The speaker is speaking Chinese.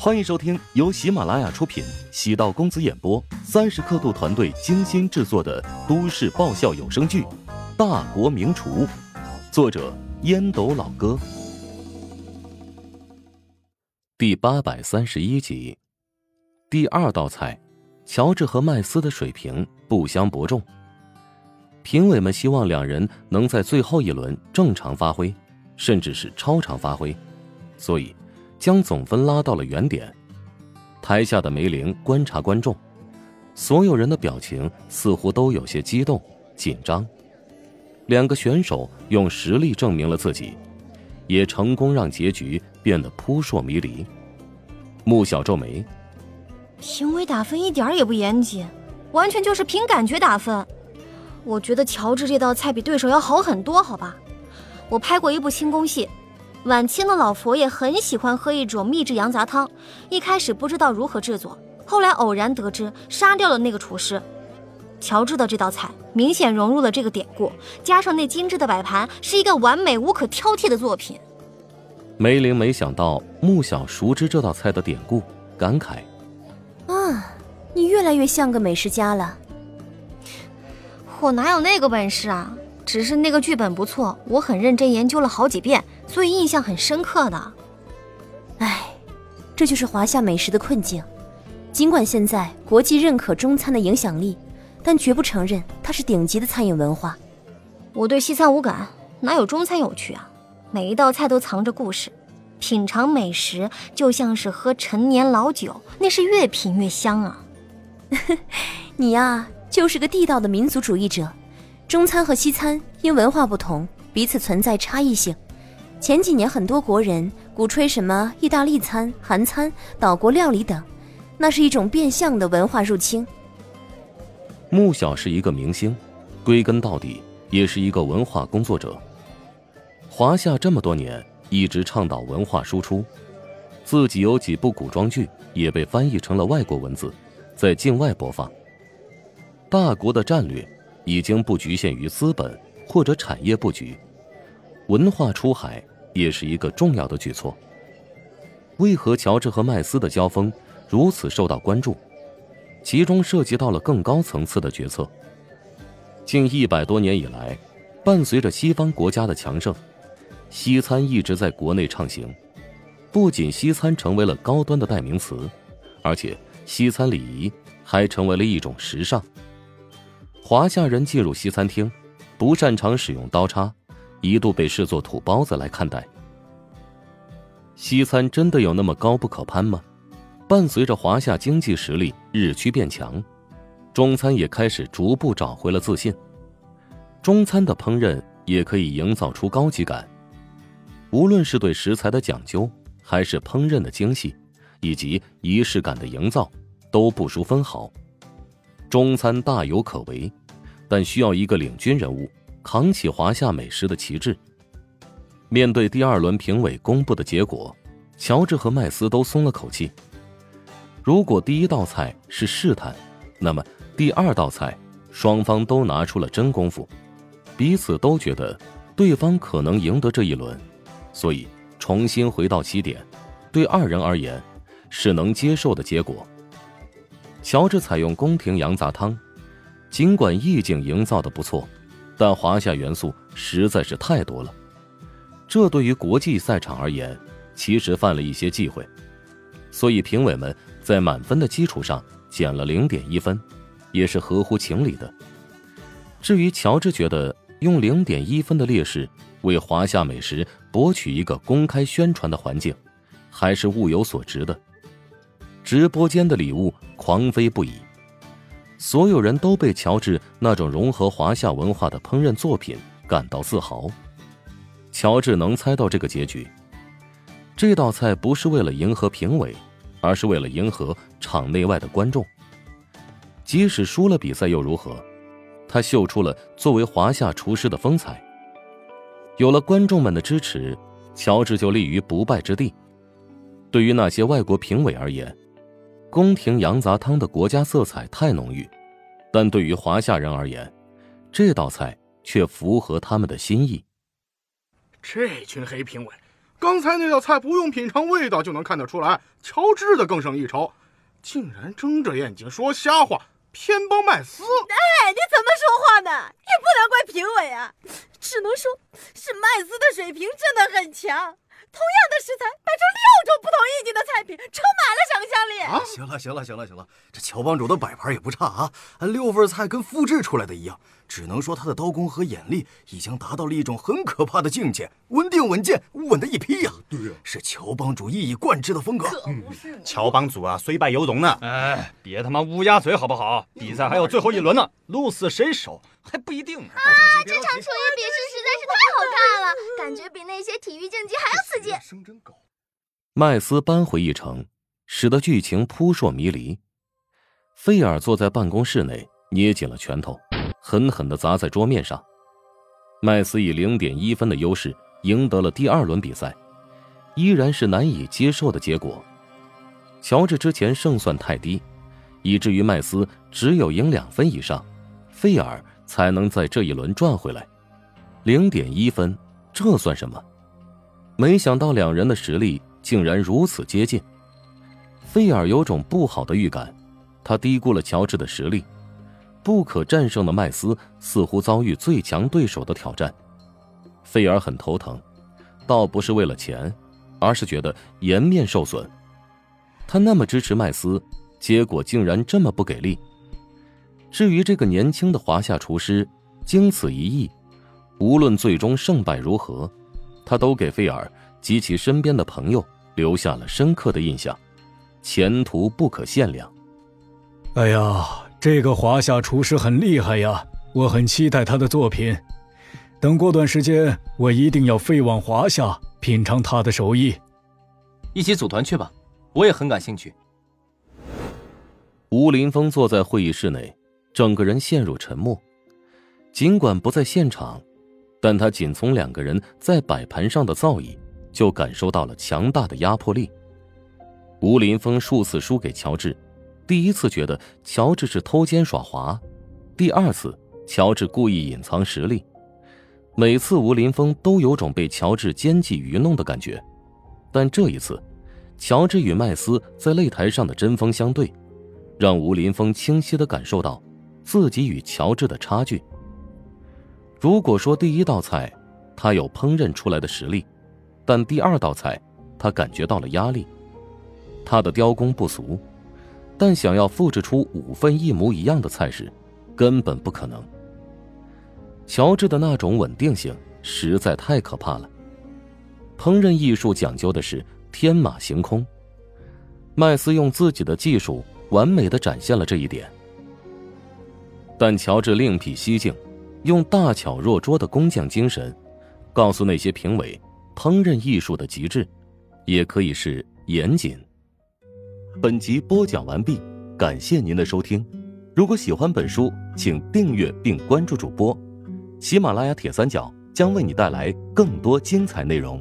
欢迎收听由喜马拉雅出品、喜道公子演播、三十刻度团队精心制作的都市爆笑有声剧《大国名厨》，作者烟斗老哥，第八百三十一集。第二道菜，乔治和麦斯的水平不相伯仲。评委们希望两人能在最后一轮正常发挥，甚至是超常发挥，所以。将总分拉到了原点。台下的梅玲观察观众，所有人的表情似乎都有些激动、紧张。两个选手用实力证明了自己，也成功让结局变得扑朔迷离。穆小皱眉，评委打分一点也不严谨，完全就是凭感觉打分。我觉得乔治这道菜比对手要好很多，好吧？我拍过一部轻功戏。晚清的老佛爷很喜欢喝一种秘制羊杂汤，一开始不知道如何制作，后来偶然得知杀掉了那个厨师。乔治的这道菜明显融入了这个典故，加上那精致的摆盘，是一个完美无可挑剔的作品。梅林没想到穆小熟知这道菜的典故，感慨：“啊，你越来越像个美食家了。”我哪有那个本事啊？只是那个剧本不错，我很认真研究了好几遍，所以印象很深刻的。唉，这就是华夏美食的困境。尽管现在国际认可中餐的影响力，但绝不承认它是顶级的餐饮文化。我对西餐无感，哪有中餐有趣啊？每一道菜都藏着故事，品尝美食就像是喝陈年老酒，那是越品越香啊。你呀，就是个地道的民族主义者。中餐和西餐因文化不同，彼此存在差异性。前几年很多国人鼓吹什么意大利餐、韩餐、岛国料理等，那是一种变相的文化入侵。穆小是一个明星，归根到底也是一个文化工作者。华夏这么多年一直倡导文化输出，自己有几部古装剧也被翻译成了外国文字，在境外播放。大国的战略。已经不局限于资本或者产业布局，文化出海也是一个重要的举措。为何乔治和麦斯的交锋如此受到关注？其中涉及到了更高层次的决策。近一百多年以来，伴随着西方国家的强盛，西餐一直在国内畅行。不仅西餐成为了高端的代名词，而且西餐礼仪还成为了一种时尚。华夏人进入西餐厅，不擅长使用刀叉，一度被视作土包子来看待。西餐真的有那么高不可攀吗？伴随着华夏经济实力日趋变强，中餐也开始逐步找回了自信。中餐的烹饪也可以营造出高级感，无论是对食材的讲究，还是烹饪的精细，以及仪式感的营造，都不输分毫。中餐大有可为，但需要一个领军人物扛起华夏美食的旗帜。面对第二轮评委公布的结果，乔治和麦斯都松了口气。如果第一道菜是试探，那么第二道菜双方都拿出了真功夫，彼此都觉得对方可能赢得这一轮，所以重新回到起点，对二人而言是能接受的结果。乔治采用宫廷羊杂汤，尽管意境营造的不错，但华夏元素实在是太多了。这对于国际赛场而言，其实犯了一些忌讳，所以评委们在满分的基础上减了零点一分，也是合乎情理的。至于乔治觉得用零点一分的劣势为华夏美食博取一个公开宣传的环境，还是物有所值的。直播间的礼物狂飞不已，所有人都被乔治那种融合华夏文化的烹饪作品感到自豪。乔治能猜到这个结局，这道菜不是为了迎合评委，而是为了迎合场内外的观众。即使输了比赛又如何？他秀出了作为华夏厨师的风采。有了观众们的支持，乔治就立于不败之地。对于那些外国评委而言，宫廷羊杂汤的国家色彩太浓郁，但对于华夏人而言，这道菜却符合他们的心意。这群黑评委，刚才那道菜不用品尝味道就能看得出来，乔治的更胜一筹，竟然睁着眼睛说瞎话，偏帮麦斯。哎，你怎么说话呢？也不能怪评委啊，只能说是麦斯的水平真的很强。同样的食材摆出六种不同意境的菜品，充满了想象力。啊，行了，行了，行了，行了，这乔帮主的摆盘也不差啊，六份菜跟复制出来的一样。只能说他的刀工和眼力已经达到了一种很可怕的境界，稳定稳健，稳的一批呀！对呀，是乔帮主一以贯之的风格。可不是，乔帮主啊，虽败犹荣呢。哎，别他妈乌鸦嘴好不好？比赛还有最后一轮呢，鹿死谁手还不一定呢。啊，这场厨艺比试实看了，感觉比那些体育竞技还要刺激。麦斯扳回一城，使得剧情扑朔迷离。菲尔坐在办公室内，捏紧了拳头。狠狠地砸在桌面上，麦斯以零点一分的优势赢得了第二轮比赛，依然是难以接受的结果。乔治之前胜算太低，以至于麦斯只有赢两分以上，菲尔才能在这一轮赚回来。零点一分，这算什么？没想到两人的实力竟然如此接近。菲尔有种不好的预感，他低估了乔治的实力。不可战胜的麦斯似乎遭遇最强对手的挑战，菲尔很头疼，倒不是为了钱，而是觉得颜面受损。他那么支持麦斯，结果竟然这么不给力。至于这个年轻的华夏厨师，经此一役，无论最终胜败如何，他都给菲尔及其身边的朋友留下了深刻的印象，前途不可限量。哎呀！这个华夏厨师很厉害呀，我很期待他的作品。等过段时间，我一定要飞往华夏品尝他的手艺。一起组团去吧，我也很感兴趣。吴林峰坐在会议室内，整个人陷入沉默。尽管不在现场，但他仅从两个人在摆盘上的造诣，就感受到了强大的压迫力。吴林峰数次输给乔治。第一次觉得乔治是偷奸耍滑，第二次乔治故意隐藏实力，每次吴林峰都有种被乔治奸计愚弄的感觉，但这一次，乔治与麦斯在擂台上的针锋相对，让吴林峰清晰的感受到自己与乔治的差距。如果说第一道菜他有烹饪出来的实力，但第二道菜他感觉到了压力，他的雕工不俗。但想要复制出五份一模一样的菜式，根本不可能。乔治的那种稳定性实在太可怕了。烹饪艺术讲究的是天马行空，麦斯用自己的技术完美的展现了这一点。但乔治另辟蹊径，用大巧若拙的工匠精神，告诉那些评委，烹饪艺术的极致，也可以是严谨。本集播讲完毕，感谢您的收听。如果喜欢本书，请订阅并关注主播。喜马拉雅铁三角将为你带来更多精彩内容。